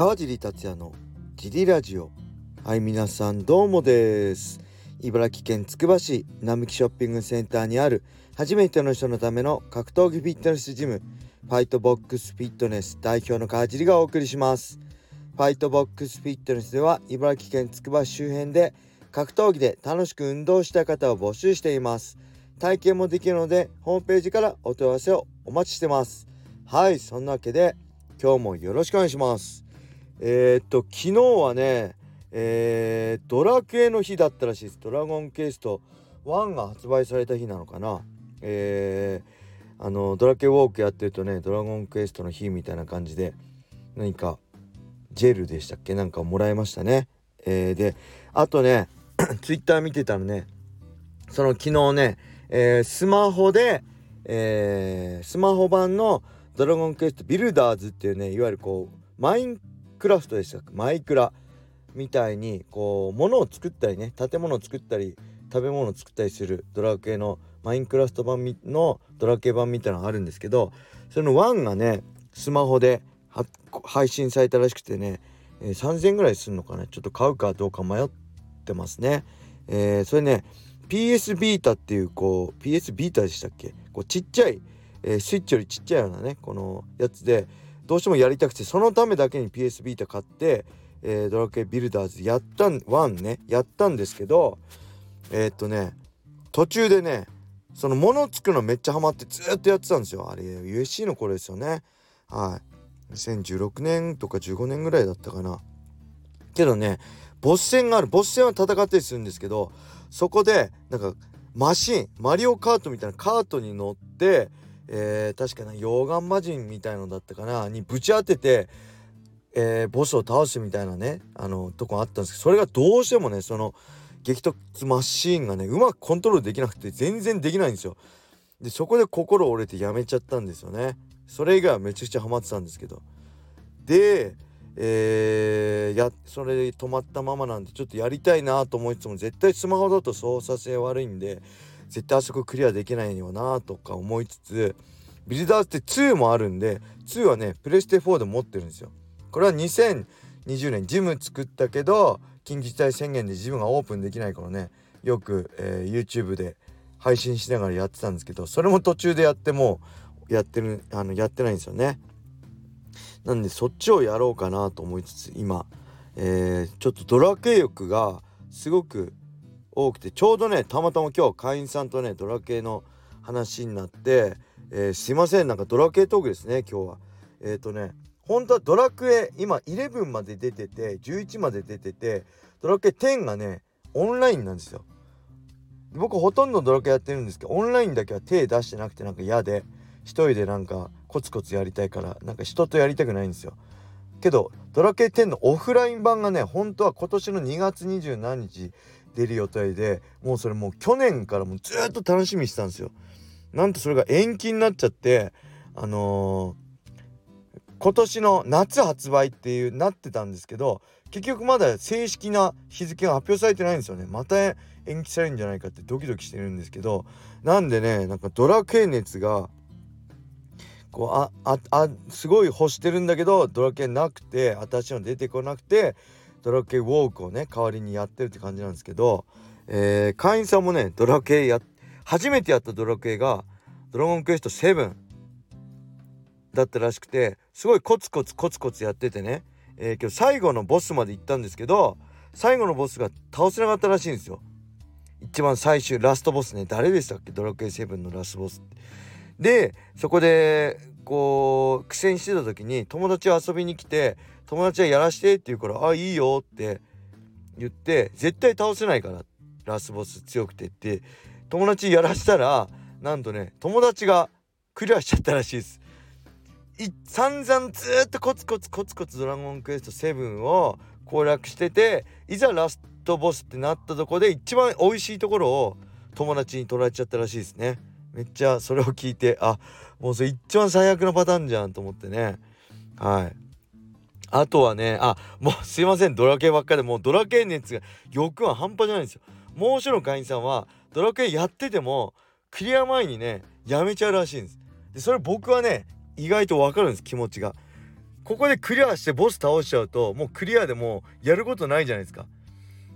川尻達也のジリラジオ。はい皆さんどうもです。茨城県つくば市並木ショッピングセンターにある初めての人のための格闘技フィットネスジムファイトボックスフィットネス代表の川尻がお送りします。ファイトボックスフィットネスでは茨城県つくば市周辺で格闘技で楽しく運動した方を募集しています。体験もできるのでホームページからお問い合わせをお待ちしてます。はいそんなわけで今日もよろしくお願いします。えー、っと昨日はねえー、ドラクエの日だったらしいです。ドラゴンケースト1が発売された日なのかな。えー、あのドラケウォークやってるとねドラゴンクエストの日みたいな感じで何かジェルでしたっけ？なんかもらいましたね。えー、であとね ツイッター見てたらねその昨日ね、えー、スマホで、えー、スマホ版のドラゴンクエストビルダーズっていうねいわゆるこうマインクラフトでしたマイクラみたいにこう物を作ったりね建物を作ったり食べ物を作ったりするドラクエのマインクラフト版のドラクエ版みたいなのがあるんですけどその1がねスマホで配信されたらしくてね、えー、3000ぐらいするのかな？ちょっと買うかどうか迷ってますね。えー、それね PS ビータっていうこう PS ビータでしたっけ？こうちっちゃい、えー、スイッチよりちっちゃいようなねこのやつでどうしてもやりたくてそのためだけに PS ビータ買って、えー、ドラクエビルダーズやったん1ねやったんですけどえー、っとね途中でねその物作るのめっちゃハマってずっとやってたんですよ。あれ USC の頃ですよね。はい。2016年とか15年ぐらいだったかな。けどねボス戦がある。ボス戦は戦ったりするんですけどそこでなんかマシンマリオカートみたいなカートに乗って、えー、確かな溶岩魔人みたいのだったかなにぶち当てて、えー、ボスを倒すみたいなねあのとこあったんですけどそれがどうしてもねその激突マシーンがねうまくコントロールできなくて全然できないんですよ。でそこで心折れてやめちゃったんですよね。それ以外はめちゃくちゃハマってたんですけど。でえー、やそれで止まったままなんでちょっとやりたいなと思いつつも絶対スマホだと操作性悪いんで絶対あそこクリアできないよなとか思いつつビルダーズって2もあるんで2はねプレステ4で持ってるんですよ。これは2020年ジム作ったけど緊急事態宣言でジムがオープンできないからねよく、えー、YouTube で配信しながらやってたんですけどそれも途中でやってもやってるあのやってないんですよね。なんでそっちをやろうかなと思いつつ今、えー、ちょっとドラケ欲がすごく多くてちょうどねたまたま今日会員さんとねドラケの話になって、えー、すいませんなんかドラケトークですね今日は。えっ、ー、とね本当はドラクエ今11まで出てて11まで出ててドラクエ10がねオンラインなんですよ。僕ほとんどドラクエやってるんですけどオンラインだけは手出してなくてなんか嫌で一人でなんかコツコツやりたいからなんか人とやりたくないんですよ。けどドラケ10のオフライン版がね本当は今年の2月2何日出る予定でもうそれもう去年からもうずっと楽しみにしてたんですよ。なんとそれが延期になっちゃってあのー、今年の夏発売っていうなってたんですけど結局まだ正式な日付が発表されてないんですよねまた延期されるんじゃないかってドキドキしてるんですけどなんでねなんかドラクエ熱がこうあああすごい欲してるんだけどドラケンなくて私の出てこなくてドラケウォークをね代わりにやってるって感じなんですけど、えー、会員さんもねドラケンや初めてやったドラケンがドラゴンクエスト7だったらしくてすごいコツコツコツコツやっててね、えー、今日最後のボスまで行ったんですけど最後のボスが倒せなかったらしいんですよ。一番最終ラストボスね誰でしたっけ？ドラクエ7のラストボスって。でそこでこう苦戦してた時に友達遊びに来て友達はやらしてって言うから「あいいよ」って言って絶対倒せないからラスボス強くてって友達やらしたらなんとね友達がクリアしちゃったらしいです。い散々ずっとコツコツコツコツドラゴンクエスト7を攻略してていざラストボスってなったとこで一番美味しいところを友達に取られちゃったらしいですね。めっちゃそれを聞いてあもうそれ一番最悪のパターンじゃんと思ってね。はい。あとはねあもうすいません。ドラケンばっかでもうドラケン熱が欲は半端じゃないんですよ。もう一人の会員さんはドラケンやっててもクリア前にねやめちゃうらしいんです。でそれ僕はね意外とわかるんです気持ちが。ここでクリアしてボス倒しちゃうともうクリアでもやることないじゃないですか。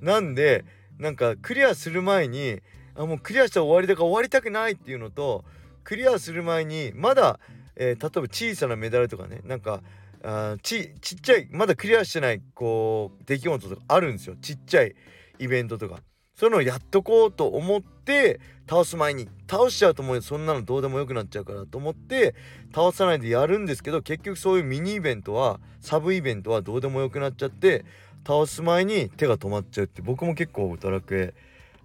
なんでなんかクリアする前にあもうクリアしたら終わりだから終わりたくないっていうのとクリアする前にまだ、えー、例えば小さなメダルとかねなんかあちちっちゃいまだクリアしてないこう出来事とかあるんですよ。ちっちゃいイベントとか。そういうのをやっとこうと思って倒す前に倒しちゃうともうそんなのどうでもよくなっちゃうからと思って倒さないでやるんですけど結局そういうミニイベントはサブイベントはどうでもよくなっちゃって倒す前に手が止まっちゃうって僕も結構ドラクエ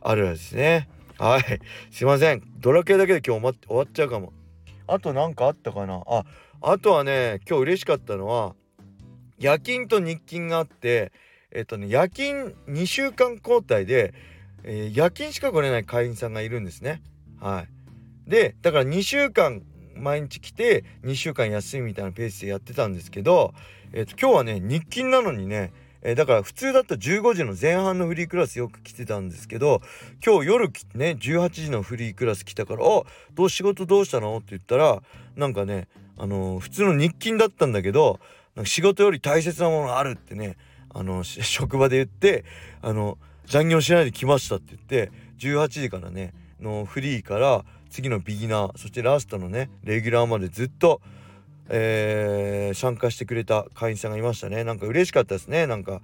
あるあるですね。はい。すいません。ドラクエだけで今日終わっちゃうかも。あと何かあったかな？ああとはね今日嬉しかったのは夜勤と日勤があってえっとね夜勤2週間交代で、えー、夜勤しか来れない会員さんがいるんですね。はい。でだから2週間毎日来て2週間休みみたいなペースでやってたんですけど、えっと今日はね日勤なのにねえー、だから普通だったら15時の前半のフリークラスよく来てたんですけど今日夜ね18時のフリークラス来たから「あどう仕事どうしたの?」って言ったらなんかねあのー、普通の日勤だったんだけど仕事より大切なものがあるってねあの 職場で言ってあの残業しないで来ましたって言って18時からねのフリーから次のビギナーそしてラストのねレギュラーまでずっとえー、参加してくれた会員さんがいましたね。なんか嬉しかったですね。なんか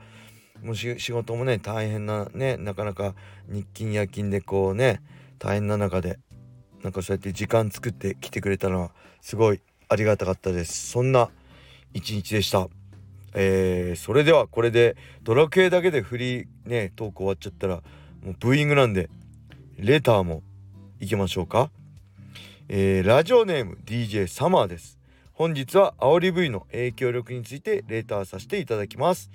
もう仕事もね大変なねなかなか日勤夜勤でこうね大変な中でなんかそうやって時間作って来てくれたのはすごいありがたかったです。そんな一日でした。えー、それではこれでドラクエだけでフリーねトーク終わっちゃったらもうブーイングなんでレターも行きましょうか。えー、ラジオネーム DJ サマーです。本日は煽り V の影響力についてレターさせていただきます。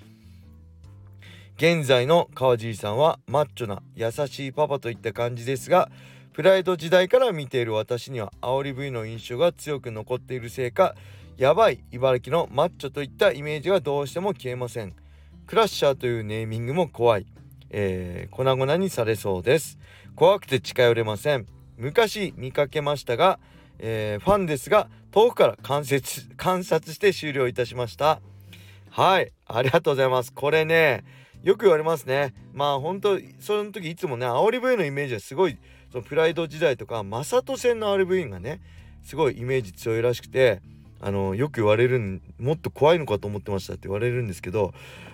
現在の川尻さんはマッチョな優しいパパといった感じですがプライド時代から見ている私には煽り V の印象が強く残っているせいかやばい茨城のマッチョといったイメージがどうしても消えません。クラッシャーというネーミングも怖い、えー、粉々にされそうです。怖くて近寄れません。昔見かけましたがえー、ファンですが遠くから観察観察して終了いたしました。はいありがとうございます。これねよく言われますね。まあ本当その時いつもね煽り V のイメージはすごいそのプライド時代とかマサト戦の煽り V がねすごいイメージ強いらしくてあのよく言われるもっと怖いのかと思ってましたって言われるんですけど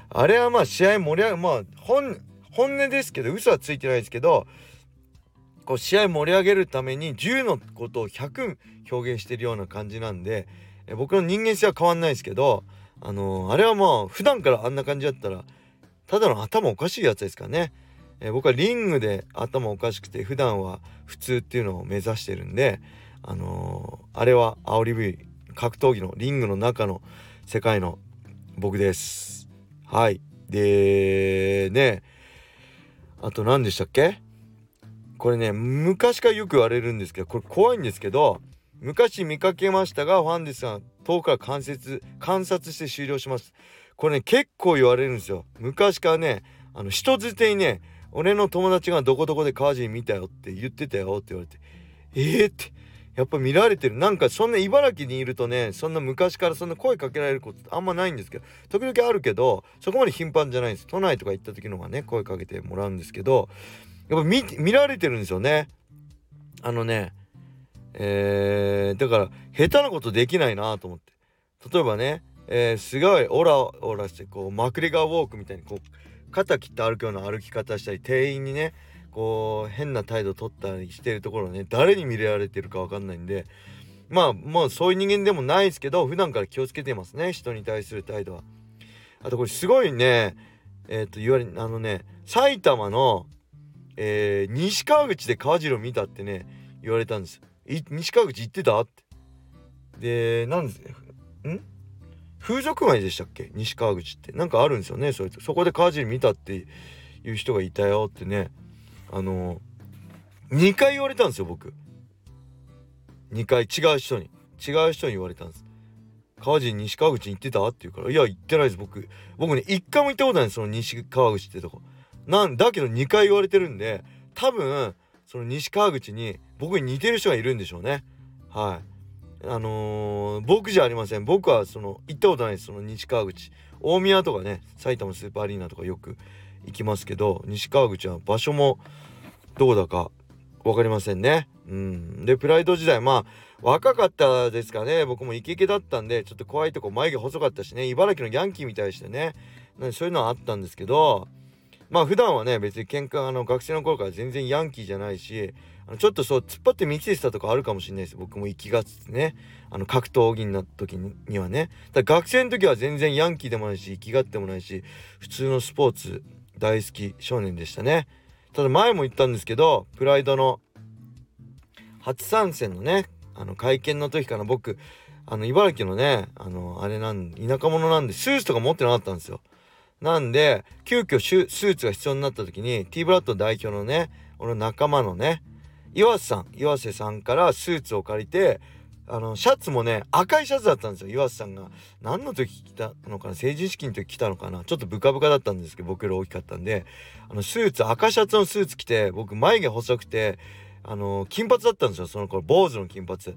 あれはまあ試合盛り上がまあ本本音ですけど嘘はついてないですけどこう試合盛り上げるために10のことを100表現してるような感じなんでえ僕の人間性は変わんないですけどあのー、あれはまあ普段からあんな感じだったらただの頭おかしいやつですからね、え僕はリングで頭おかしくて普段は普通っていうのを目指してるんであのー、あれは煽り V 格闘技のリングの中の世界の僕です。はい。でね。あと何でしたっけ？これね昔からよく言われるんですけどこれ怖いんですけど昔見かけましたがファンディさん遠くから観察観察して終了します。これね結構言われるんですよ。昔からねあの人づてにね俺の友達がどこどこで川尻見たよって言ってたよって言われてえー、ってやっぱ見られてる。なんかそんな茨城にいるとねそんな昔からそんな声かけられることあんまないんですけど時々あるけどそこまで頻繁じゃないんです。都内とか行った時の方がね声かけてもらうんですけどやっぱ見見られてるんですよねあのねえー、だから下手なことできないなと思って例えばね、えー、すごいオラオラしてこうマクレガーウォークみたいにこう肩切って歩くような歩き方したり店員にねこう変な態度取ったりしてるところね誰に見られてるか分かんないんでまあもうそういう人間でもないですけど普段から気をつけてますね人に対する態度は。あとこれすごいねえっ、ー、と言われあのね埼玉のえー、西川口で川次郎見たってね言われたんです。西川口行ってたって。でなんですん？風俗街でしたっけ？西川口って。なんかあるんですよねそれそこで川尻見たっていう人がいたよってね。あの2回言われたんですよ僕。2回。違う人に。違う人に言われたんです。川尻西川口に行ってたって言うから「いや行ってないです僕。僕ね1回も行ったことないんですその西川口ってとこ。なんだけど2回言われてるんで多分その西川口に僕に似てる人がいるんでしょうね。はい。あのー、僕じゃありません。僕はその行ったことないです。その西川口。大宮とかね埼玉スーパーアリーナとかよく行きますけど西川口は場所もどこだか分かりませんね。うん、でプライド時代まあ若かったですかね。僕もイケイケだったんでちょっと怖いとこ眉毛細かったしね。茨城のヤンキーみたいしてね。そういうのはあったんですけどまあ普段はね別に喧嘩あの学生の頃から全然ヤンキーじゃないしあのちょっとそう突っ張って見てたとかあるかもしれないです。僕も行きがつってね。あの格闘技になった時にはね。だ学生の時は全然ヤンキーでもないし生きがってもないし普通のスポーツ大好き少年でしたね。ただ前も言ったんですけどプライドの初参戦のねあの会見の時から僕あの茨城のねあのあれなん田舎者なんでスーツとか持ってなかったんですよ。なんで急遽スーツが必要になった時に T ブラッド代表のね俺の仲間のね岩瀬さん岩瀬さんからスーツを借りてあのシャツもね赤いシャツだったんですよ岩瀬さんが。何の時着たのかな成人式の時着たのかなちょっとブカブカだったんですけど僕より大きかったんであのスーツ赤シャツのスーツ着て僕眉毛細くてあの金髪だったんですよその頃坊主の金髪。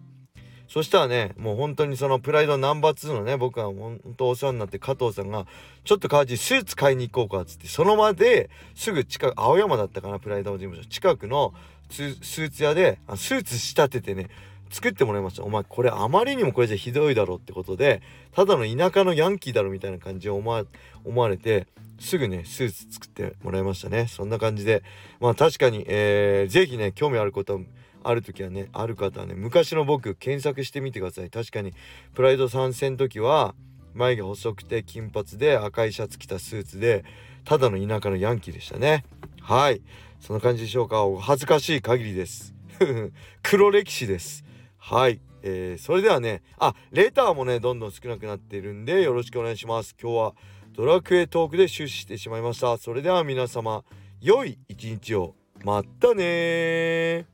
そしたらねもう本当にそのプライドナンバー2のね僕は本当お世話になって加藤さんがちょっと川地スーツ買いに行こうかっつってその場ですぐ近く青山だったかなプライド事務所近くのスーツ屋でスーツ仕立ててね作ってもらいました。お前これあまりにもこれじゃひどいだろってことでただの田舎のヤンキーだろみたいな感じを思わ思われてすぐねスーツ作ってもらいましたね。そんな感じでまあ確かに、えー、ぜひね興味あることはある時はねある方はね昔の僕検索してみてください。確かにプライド参戦の時は眉毛細くて金髪で赤いシャツ着たスーツでただの田舎のヤンキーでしたね。はい。そんな感じでしょうか。お恥ずかしい限りです。黒歴史です。はい。えー、それではねあレターもねどんどん少なくなっているんでよろしくお願いします。今日はドラクエトークで終始してしまいました。それでは皆様良い一日を。またね